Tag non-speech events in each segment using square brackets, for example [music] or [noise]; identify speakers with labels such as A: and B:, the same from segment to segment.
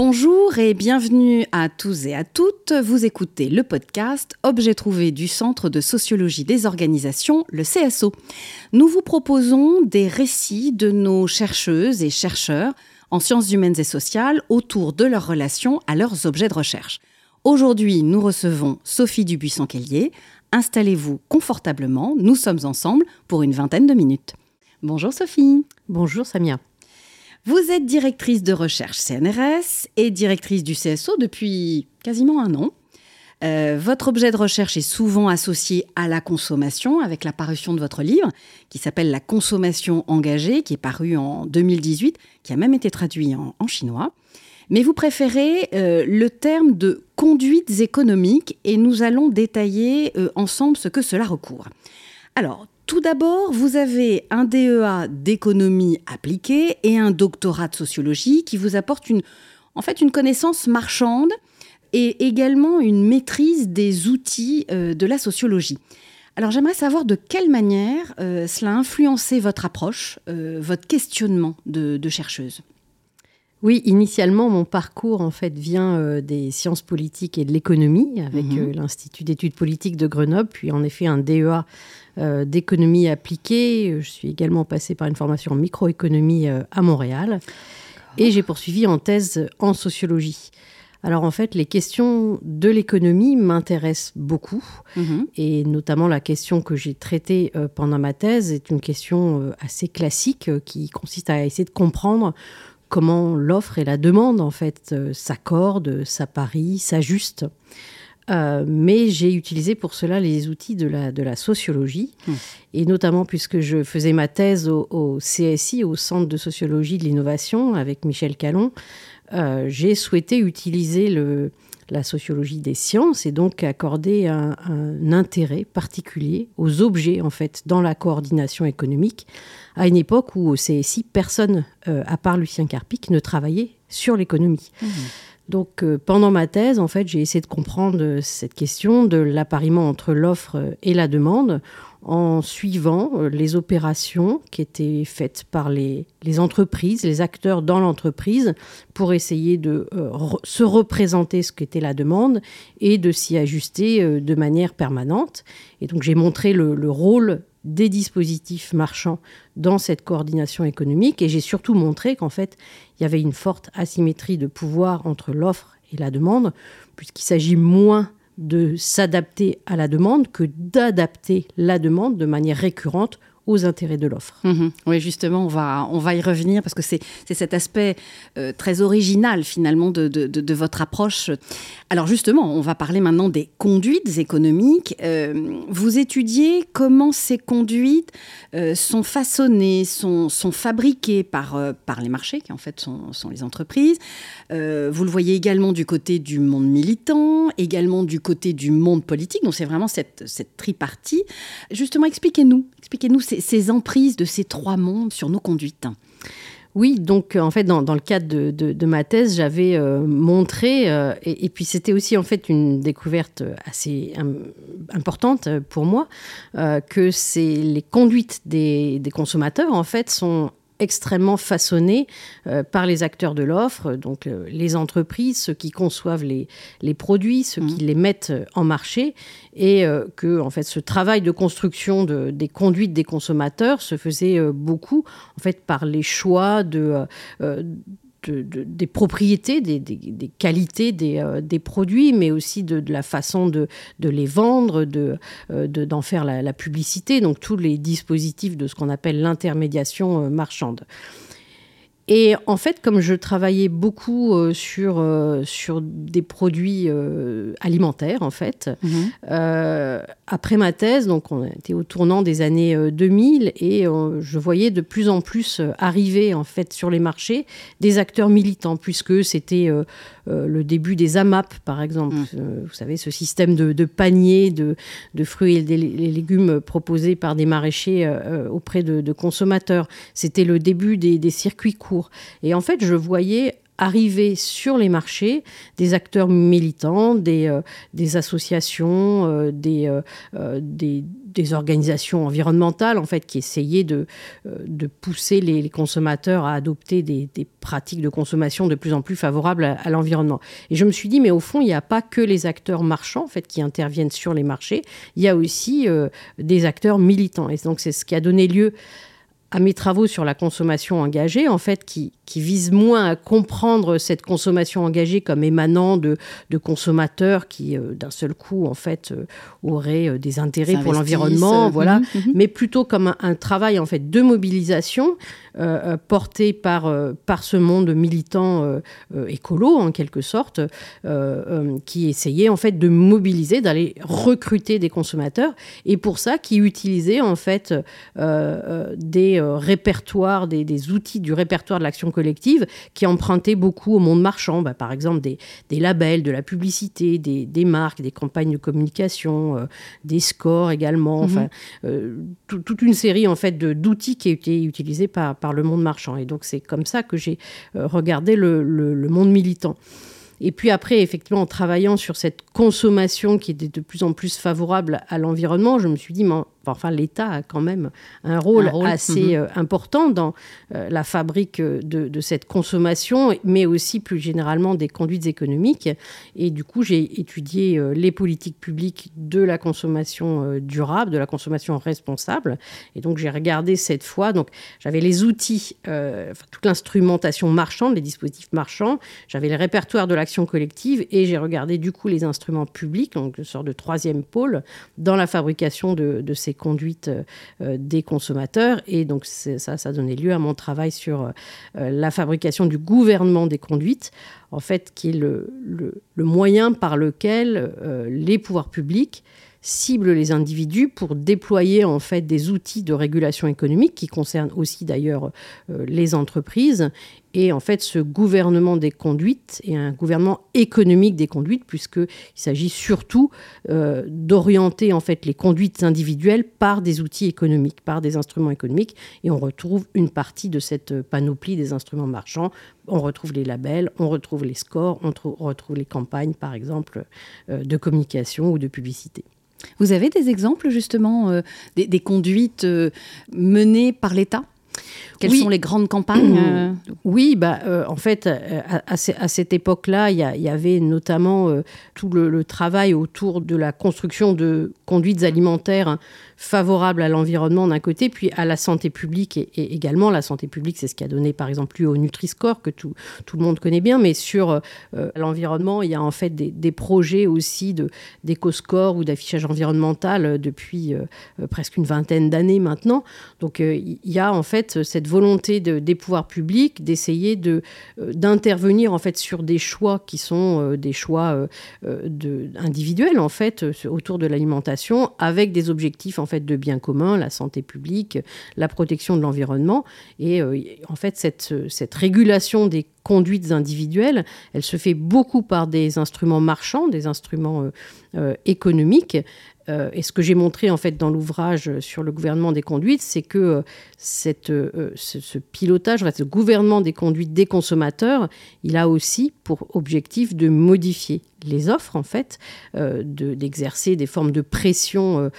A: Bonjour et bienvenue à tous et à toutes. Vous écoutez le podcast Objet trouvé du Centre de sociologie des organisations, le CSO. Nous vous proposons des récits de nos chercheuses et chercheurs en sciences humaines et sociales autour de leurs relations à leurs objets de recherche. Aujourd'hui, nous recevons Sophie Dubuisson-Kellier. Installez-vous confortablement, nous sommes ensemble pour une vingtaine de minutes. Bonjour Sophie.
B: Bonjour Samia.
A: Vous êtes directrice de recherche CNRS et directrice du CSO depuis quasiment un an. Euh, votre objet de recherche est souvent associé à la consommation avec la parution de votre livre qui s'appelle La consommation engagée, qui est paru en 2018, qui a même été traduit en, chinois. Mais vous préférez euh, le terme de conduites économiques et nous allons détailler euh, ensemble ce que cela recouvre. Alors, tout d'abord, vous avez un DEA d'économie appliquée et un doctorat de sociologie qui vous apportent une, en fait une connaissance marchande et également une maîtrise des outils euh, de la sociologie. Alors j'aimerais savoir de quelle manière euh, cela a influencé votre approche, euh, votre questionnement de, chercheuse.
B: Oui, initialement, mon parcours en fait vient des sciences politiques et de l'économie avec mhm. l'Institut d'études politiques de Grenoble, puis en effet un DEA euh, d'économie appliquée. Je suis également passée par une formation en microéconomie euh, à Montréal. Et j'ai poursuivi en thèse en sociologie. Alors en fait, les questions de l'économie m'intéressent beaucoup, mhm. et notamment la question que j'ai traitée euh, pendant ma thèse est une question assez classique qui consiste à essayer de comprendre comment l'offre et la demande en fait s'accordent, s'apparient, s'ajustent. Euh, mais j'ai utilisé pour cela les outils de la, de la sociologie, hmm. et notamment puisque je faisais ma thèse au, CSI, au Centre de sociologie de l'innovation, avec Michel Callon, euh, j'ai souhaité utiliser le, la sociologie des sciences et donc accorder un, intérêt particulier aux objets, en fait, dans la coordination économique, à une époque où au CSI, personne, euh, à part Lucien Carpic, ne travaillait sur l'économie. Hmm. Donc euh, pendant ma thèse, en fait, j'ai essayé de comprendre euh, cette question de l'appariement entre l'offre euh, et la demande en suivant les opérations qui étaient faites par les, entreprises, les acteurs dans l'entreprise, pour essayer de se représenter ce qu'était la demande et de s'y ajuster de manière permanente. Et donc j'ai montré le rôle des dispositifs marchands dans cette coordination économique. Et j'ai surtout montré qu'en fait, il y avait une forte asymétrie de pouvoir entre l'offre et la demande, puisqu'il s'agit moins de s'adapter à la demande que d'adapter la demande de manière récurrente aux intérêts de l'offre.
A: Mhm. Oui, justement, on va, on va y revenir parce que c'est cet aspect euh, très original finalement de, de, votre approche. Alors justement, on va parler maintenant des conduites économiques. Euh, vous étudiez comment ces conduites euh, sont façonnées, sont, sont fabriquées par, par les marchés, qui en fait sont, sont les entreprises. vous le voyez également du côté du monde militant, également du côté du monde politique. Donc c'est vraiment cette, cette tripartie. Justement, expliquez-nous, expliquez-nous ces, ces emprises de ces trois mondes sur nos conduites.
B: Oui, donc en fait, dans, le cadre de, ma thèse, j'avais euh, montré, euh, et, puis c'était aussi en fait une découverte assez importante pour moi, euh, que les conduites des, consommateurs en fait sont extrêmement façonné euh, par les acteurs de l'offre, donc euh, les entreprises, ceux qui conçoivent les, les produits, ceux qui mmh. les mettent en marché, et euh, que en fait ce travail de construction de, des conduites des consommateurs se faisait beaucoup en fait par les choix de des propriétés, des, qualités euh, des, produits, mais aussi de, la façon de, les vendre, euh, d'en faire la, publicité, donc tous les dispositifs de ce qu'on appelle l'intermédiation euh, marchande. Et en fait, comme je travaillais beaucoup euh, sur, euh, sur des produits euh, alimentaires, en fait, mhm. après ma thèse, donc on était au tournant des années 2000 et je voyais de plus en plus arriver en fait sur les marchés des acteurs militants, puisque c'était le début des AMAP, par exemple. Mhm. vous savez, ce système de, de panier de, de, fruits et des légumes proposés par des maraîchers auprès de, consommateurs. C'était le début des, des circuits courts et en fait, je voyais arriver sur les marchés des acteurs militants, des, euh, associations, euh, des, euh, des, organisations environnementales, en fait, qui essayaient de, pousser les, consommateurs à adopter des, pratiques de consommation de plus en plus favorables à, l'environnement. Et je me suis dit, mais au fond, il n'y a pas que les acteurs marchands, en fait, qui interviennent sur les marchés, il y a aussi des acteurs militants. Et donc, c'est ce qui a donné lieu à mes travaux sur la consommation engagée, en fait, qui, qui visent moins à comprendre cette consommation engagée comme émanant de, de consommateurs qui, euh, d'un seul coup, en fait, euh, auraient euh, des intérêts pour l'environnement, voilà, mhm, mhm. mais plutôt comme un, travail, en fait, de mobilisation porté par, par ce monde militant écolo, en quelque sorte, qui essayait, en fait, de mobiliser, d'aller recruter des consommateurs, et pour ça, qui utilisait, en fait, des euh, répertoire, des, outils du répertoire de l'action collective qui empruntaient beaucoup au monde marchand, bah, par exemple des, labels, de la publicité, des, marques, des campagnes de communication, euh, des scores également, enfin, mhm. euh, toute une série en fait d'outils qui étaient utilisés par, par le monde marchand. Et donc c'est comme ça que j'ai regardé le monde militant. Et puis après, effectivement, en travaillant sur cette consommation qui était de plus en plus favorable à l'environnement, je me suis dit, enfin, l'État a quand même un rôle, assez mhm. euh, important dans euh, la fabrique de, cette consommation, mais aussi plus généralement des conduites économiques. Et du coup, j'ai étudié euh, les politiques publiques de la consommation durable, de la consommation responsable. Et donc, j'ai regardé cette fois, donc j'avais les outils, toute l'instrumentation marchande, les dispositifs marchands, j'avais le répertoire de l'action collective et j'ai regardé du coup les instruments publics, donc une sorte de troisième pôle, dans la fabrication de, de ces conduites euh, des consommateurs. Et donc ça, ça a donné lieu à mon travail sur euh, la fabrication du gouvernement des conduites, en fait, qui est le, moyen par lequel euh, les pouvoirs publics ciblent les individus pour déployer en fait des outils de régulation économique qui concernent aussi d'ailleurs les entreprises et en fait, ce gouvernement des conduites est un gouvernement économique des conduites, puisqu'il s'agit surtout euh, d'orienter en fait les conduites individuelles par des outils économiques, par des instruments économiques. Et on retrouve une partie de cette panoplie des instruments marchands. On retrouve les labels, on retrouve les scores, on retrouve les campagnes, par exemple, euh, de communication ou de publicité.
A: Vous avez des exemples justement euh, des, conduites menées par l'État? Quelles sont les grandes campagnes euh [clears throat]
B: Oui, bah, euh, en fait, euh, à, cette époque-là, il y, avait notamment tout le, travail autour de la construction de conduites alimentaires favorable à l'environnement d'un côté, puis à la santé publique et, également. La santé publique, c'est ce qui a donné par exemple lieu au Nutri-Score, que tout, tout, le monde connaît bien, mais sur l'environnement, il y a en fait des, projets aussi d'éco-score ou d'affichage environnemental depuis presque une vingtaine d'années maintenant. Donc il y a en fait cette volonté de, des pouvoirs publics d'essayer de, d'intervenir en fait sur des choix qui sont des choix de, individuels en fait autour de l'alimentation avec des objectifs en fait de biens communs, la santé publique, la protection de l'environnement. Et euh, en fait, cette, cette régulation des conduites individuelles, elle se fait beaucoup par des instruments marchands, des instruments euh, euh, économiques. Et ce que j'ai montré en fait dans l'ouvrage sur le gouvernement des conduites, c'est que cette, ce, pilotage, ce gouvernement des conduites des consommateurs, il a aussi pour objectif de modifier les offres, en fait, d'exercer des formes de pression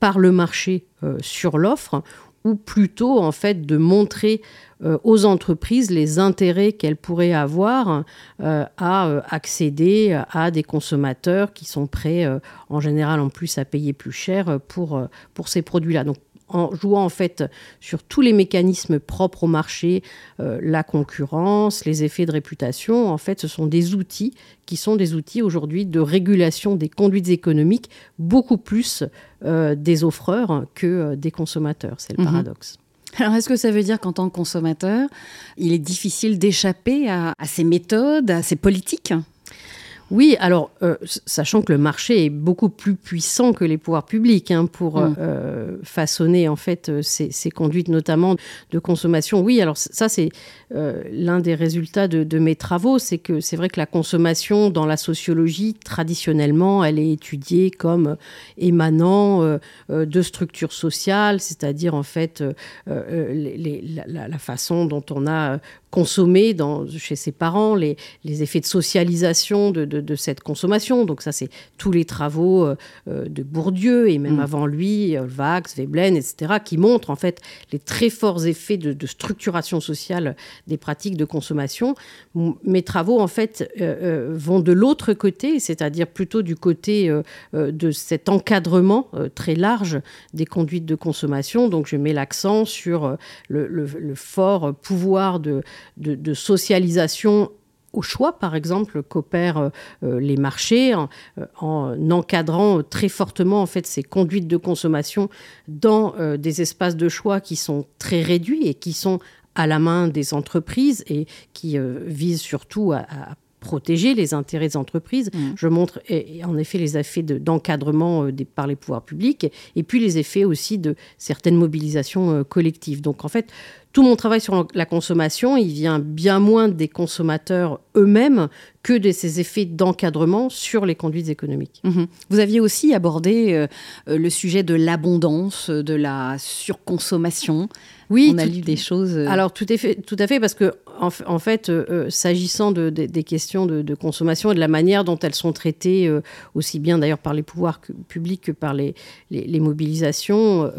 B: par le marché sur l'offre ou plutôt en fait de montrer euh, aux entreprises les intérêts qu'elles pourraient avoir euh, à euh, accéder à des consommateurs qui sont prêts en général en plus à payer plus cher pour, ces produits-là. En jouant en fait sur tous les mécanismes propres au marché, la concurrence, les effets de réputation. En fait, ce sont des outils qui sont des outils aujourd'hui de régulation des conduites économiques beaucoup plus des offreurs que des consommateurs. C'est le mhm. paradoxe.
A: Alors, est-ce que ça veut dire qu'en tant que consommateur, il est difficile d'échapper à, ces méthodes, à ces politiques?
B: Oui, alors, euh, sachant que le marché est beaucoup plus puissant que les pouvoirs publics hein, pour mm. euh, façonner en fait euh, ces, conduites, notamment de consommation. Oui, alors ça, c'est l'un des résultats de, mes travaux, c'est que c'est vrai que la consommation dans la sociologie, traditionnellement, elle est étudiée comme émanant de structures sociales, c'est-à-dire en fait la, façon dont on a consommer dans, chez ses parents, les, les effets de socialisation de, de, cette consommation. Donc ça, c'est tous les travaux euh, euh, de Bourdieu et même mm. avant lui, euh, Vax, Veblen, etc., qui montrent en fait les très forts effets de, de structuration sociale des pratiques de consommation. Mes travaux, en fait, vont de l'autre côté, c'est-à-dire plutôt du côté de cet encadrement très large des conduites de consommation. Donc je mets l'accent sur le, le fort pouvoir de de, socialisation au choix, par exemple, qu'opèrent euh, euh, les marchés en, euh, encadrant très fortement en fait ces conduites de consommation dans des espaces de choix qui sont très réduits et qui sont à la main des entreprises et qui visent surtout à, protéger les intérêts des entreprises. Mmh. Je montre en effet les effets d'encadrement par les pouvoirs publics et puis les effets aussi de certaines mobilisations collectives. Donc en fait, tout mon travail sur la consommation, il vient bien moins des consommateurs eux-mêmes que de ces effets d'encadrement sur les conduites économiques.
A: Mhm. Vous aviez aussi abordé euh, euh, le sujet de l'abondance, de la surconsommation.
B: Oui,
A: on a lu des choses. Euh,
B: Alors tout à fait, tout à fait, parce que en, fait, s'agissant de, des questions de, consommation et de la manière dont elles sont traitées, aussi bien d'ailleurs par les pouvoirs publics que par les, mobilisations,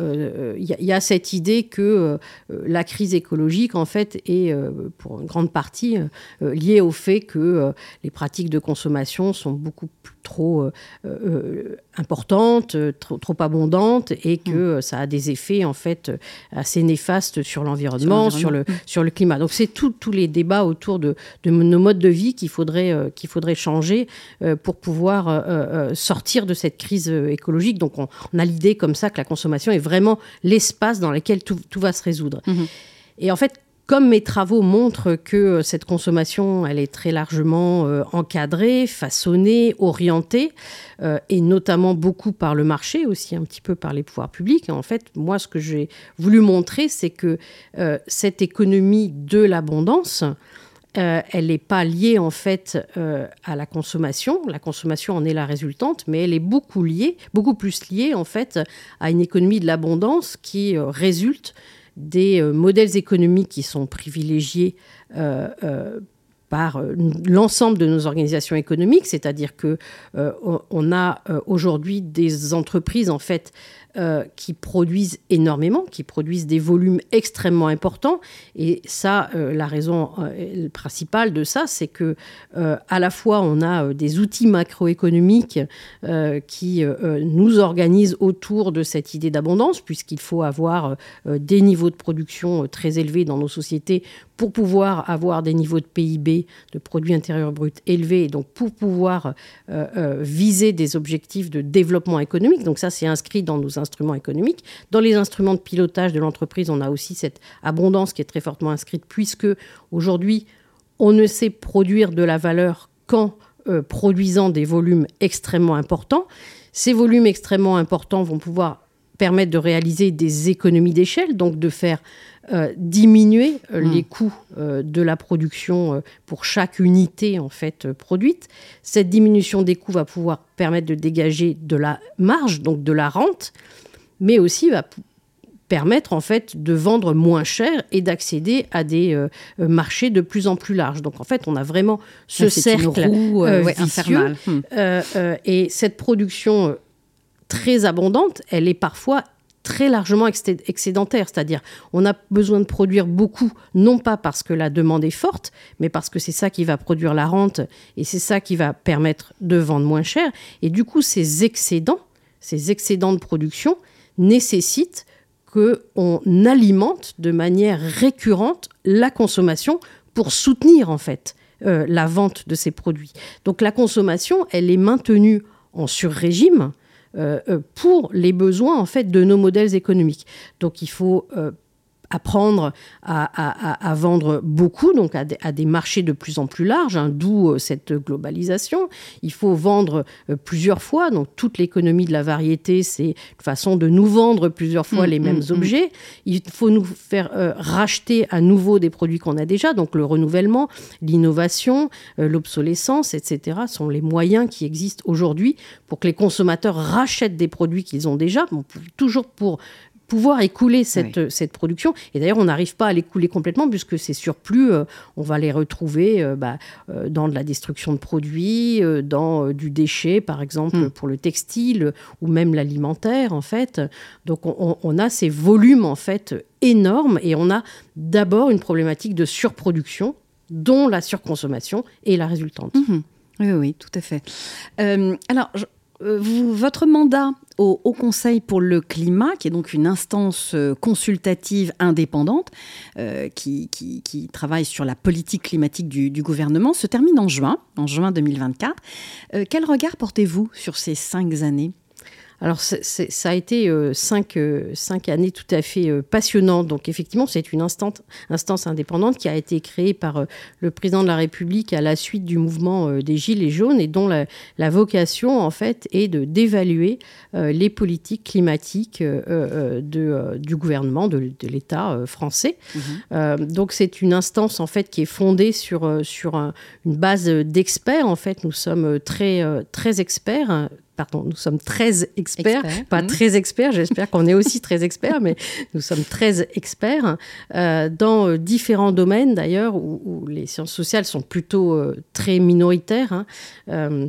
B: il y, y, a cette idée que la crise écologique, en fait, est pour une grande partie liée au fait que les pratiques de consommation sont beaucoup trop euh, euh, importantes, trop, trop, abondantes, et que mm. ça a des effets en fait assez néfastes sur l'environnement, sur, le, sur le climat. Donc c'est tous les débats autour de, de, nos modes de vie qu'il faudrait, euh, qu'il faudrait changer pour pouvoir sortir de cette crise écologique. Donc on, a l'idée comme ça que la consommation est vraiment l'espace dans lequel tout, tout va se résoudre. Mm-hmm. Et en fait, comme mes travaux montrent que euh, cette consommation, elle est très largement euh, encadrée, façonnée, orientée, euh, et notamment beaucoup par le marché, aussi un petit peu par les pouvoirs publics. En fait, moi, ce que j'ai voulu montrer, c'est que cette économie de l'abondance, elle n'est pas liée en fait à la consommation. La consommation en est la résultante, mais elle est beaucoup liée, beaucoup plus liée en fait à une économie de l'abondance qui résulte des euh, modèles économiques qui sont privilégiés euh, euh, par l'ensemble de nos organisations économiques, c'est-à-dire que on a aujourd'hui des entreprises en fait euh, qui produisent énormément, qui produisent des volumes extrêmement importants. Et ça, euh, la raison euh, principale de ça, c'est que à la fois on a des outils macroéconomiques qui nous organisent autour de cette idée d'abondance, puisqu'il faut avoir des niveaux de production très élevés dans nos sociétés pour pouvoir avoir des niveaux de PIB, de produits intérieurs bruts élevés, et donc pour pouvoir viser des objectifs de développement économique. Donc ça, c'est inscrit dans nos instruments économiques. Dans les instruments de pilotage de l'entreprise, on a aussi cette abondance qui est très fortement inscrite, puisque aujourd'hui, on ne sait produire de la valeur qu'en euh, produisant des volumes extrêmement importants. Ces volumes extrêmement importants vont pouvoir permettre de réaliser des économies d'échelle, donc de faire euh, diminuer euh, hmm. les coûts de la production pour chaque unité en fait produite. Cette diminution des coûts va pouvoir permettre de dégager de la marge, donc de la rente, mais aussi va permettre en fait de vendre moins cher et d'accéder à des euh, euh, marchés de plus en plus larges. Donc en fait, on a vraiment ce cercle roue, euh, hmm. et cette production très abondante, elle est parfois très largement excédentaire, c'est-à-dire on a besoin de produire beaucoup, non pas parce que la demande est forte, mais parce que c'est ça qui va produire la rente et c'est ça qui va permettre de vendre moins cher. Et du coup, ces excédents, ces excédents de production, nécessite qu'on alimente de manière récurrente la consommation pour soutenir en fait euh, la vente de ces produits. Donc la consommation, elle est maintenue en surrégime pour les besoins en fait de nos modèles économiques. Donc il faut apprendre à, vendre beaucoup, donc à, des marchés de plus en plus larges, hein, d'où euh, cette globalisation. Il faut vendre euh, plusieurs fois, donc toute l'économie de la variété, c'est une façon de nous vendre plusieurs fois mm, les mêmes mm, mm. objets. Il faut nous faire euh, racheter à nouveau des produits qu'on a déjà, donc le renouvellement, l'innovation, l'obsolescence, etc. sont les moyens qui existent aujourd'hui pour que les consommateurs rachètent des produits qu'ils ont déjà, toujours pour pouvoir écouler cette, cette production. Et d'ailleurs, on n'arrive pas à l'écouler complètement puisque ces surplus, euh, on va les retrouver euh, bah, euh, dans de la destruction de produits, dans du déchet, par exemple, hmm. pour le textile ou même l'alimentaire, en fait. Donc, on, a ces volumes, en fait, énormes et on a d'abord une problématique de surproduction dont la surconsommation est la résultante.
A: Mhm. Oui, oui, tout à fait. alors, votre mandat au Conseil pour le climat, qui est donc une instance euh, consultative indépendante euh, qui, travaille sur la politique climatique du, gouvernement, se termine en juin, en juin 2024. Euh, quel regard portez-vous sur ces cinq années?
B: Alors, ça a été euh, euh, cinq, années tout à fait euh, passionnantes. Donc, effectivement, c'est une instance, instance indépendante qui a été créée par le président de la République à la suite du mouvement des Gilets jaunes et dont la, vocation, en fait, est de d'évaluer les politiques climatiques de, du gouvernement, de, l'État français. Mhm. donc, c'est une instance, en fait, qui est fondée sur, sur une base d'experts. En fait, nous sommes très, très experts pardon, nous sommes 13 experts, pas mmh. très experts, j'espère qu'on est aussi très experts, mais [laughs] nous sommes 13 experts euh, dans euh, différents domaines d'ailleurs où, les sciences sociales sont plutôt euh, très minoritaires. Hein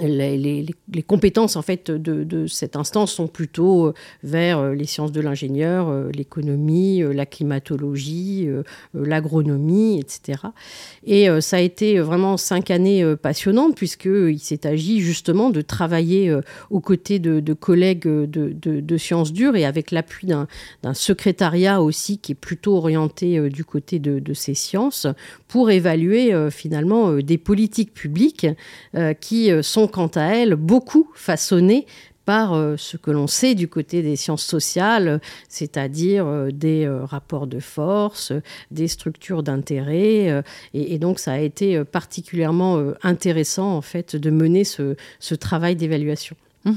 B: les, compétences en fait de, cette instance sont plutôt euh, vers euh, les sciences de l'ingénieur, euh, l'économie, la climatologie, l'agronomie, etc. Et ça a été vraiment cinq années passionnantes puisqu'il s'est agi justement de travailler aux côtés de, collègues de, sciences dures et avec l'appui d'un secrétariat aussi qui est plutôt orienté du côté de, ces sciences pour évaluer finalement des politiques publiques qui sont quant à elles beaucoup façonnées par euh, ce que l'on sait du côté des sciences sociales, c'est-à-dire euh, des euh, rapports de force, des structures d'intérêt. Et, donc, ça a été particulièrement intéressant, en fait, de mener ce, travail d'évaluation. Mmh.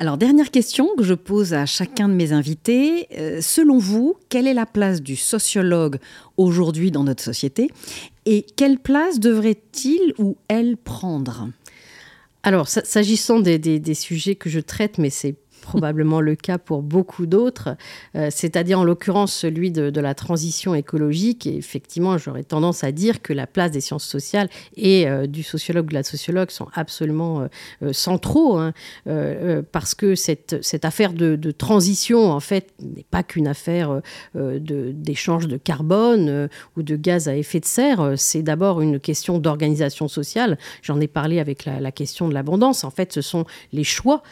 A: Alors, dernière question que je pose à chacun de mes invités. selon vous, quelle est la place du sociologue aujourd'hui dans notre société et quelle place devrait-il ou elle prendre?
B: Alors, s'agissant des, sujets que je traite, mais c'est probablement le cas pour beaucoup d'autres, euh, c'est-à-dire en l'occurrence celui de, la transition écologique. Et effectivement, j'aurais tendance à dire que la place des sciences sociales et euh, du sociologue de la sociologue sont absolument euh, centraux, hein, parce que cette, affaire de, transition, en fait, n'est pas qu'une affaire d'échange de, carbone ou de gaz à effet de serre, c'est d'abord une question d'organisation sociale. J'en ai parlé avec la question de l'abondance. En fait, ce sont les choix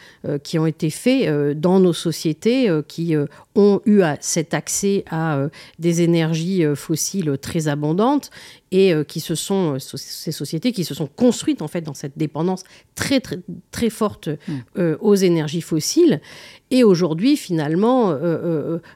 B: qui ont été faits euh, dans nos sociétés euh, qui euh, ont eu cet accès à des énergies fossiles très abondantes et qui se sont ces sociétés qui se sont construites en fait dans cette dépendance très très très forte mmh. aux énergies fossiles et aujourd'hui finalement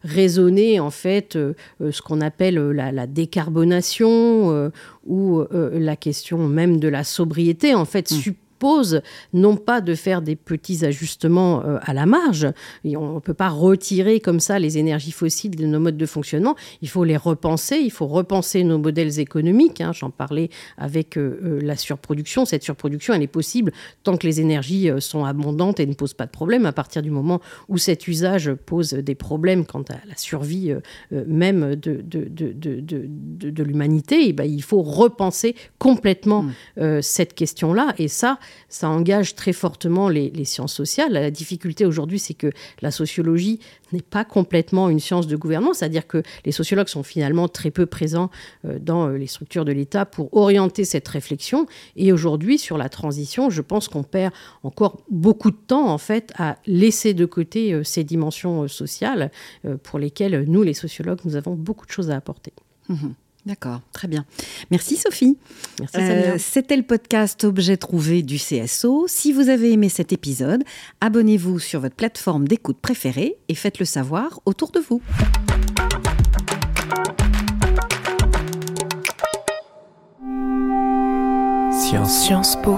B: raisonner en fait ce qu'on appelle la, décarbonation ou la question même de la sobriété en fait mmh pose non pas de faire des petits ajustements euh, à la marge, on ne peut pas retirer comme ça les énergies fossiles de nos modes de fonctionnement, il faut les repenser, il faut repenser nos modèles économiques, hein. j'en parlais avec euh, euh, la surproduction, cette surproduction elle est possible tant que les énergies sont abondantes et ne posent pas de problème, à partir du moment où cet usage pose des problèmes quant à la survie même de, de, de, de l'humanité, eh ben, il faut repenser complètement mmh. cette question-là, et ça, ça engage très fortement les, sciences sociales. La difficulté aujourd'hui, c'est que la sociologie n'est pas complètement une science de gouvernement, c'est-à-dire que les sociologues sont finalement très peu présents euh, dans euh, les structures de l'État pour orienter cette réflexion. Et aujourd'hui, sur la transition, je pense qu'on perd encore beaucoup de temps, en fait, à laisser de côté euh, ces dimensions sociales pour lesquelles nous, les sociologues, nous avons beaucoup de choses à apporter.
A: Mmh D'accord, très bien. Merci Sophie.
B: Merci euh,
A: C'était le podcast Objet trouvé du CSO. Si vous avez aimé cet épisode, abonnez-vous sur votre plateforme d'écoute préférée et faites-le savoir autour de vous.
C: Sciences Po.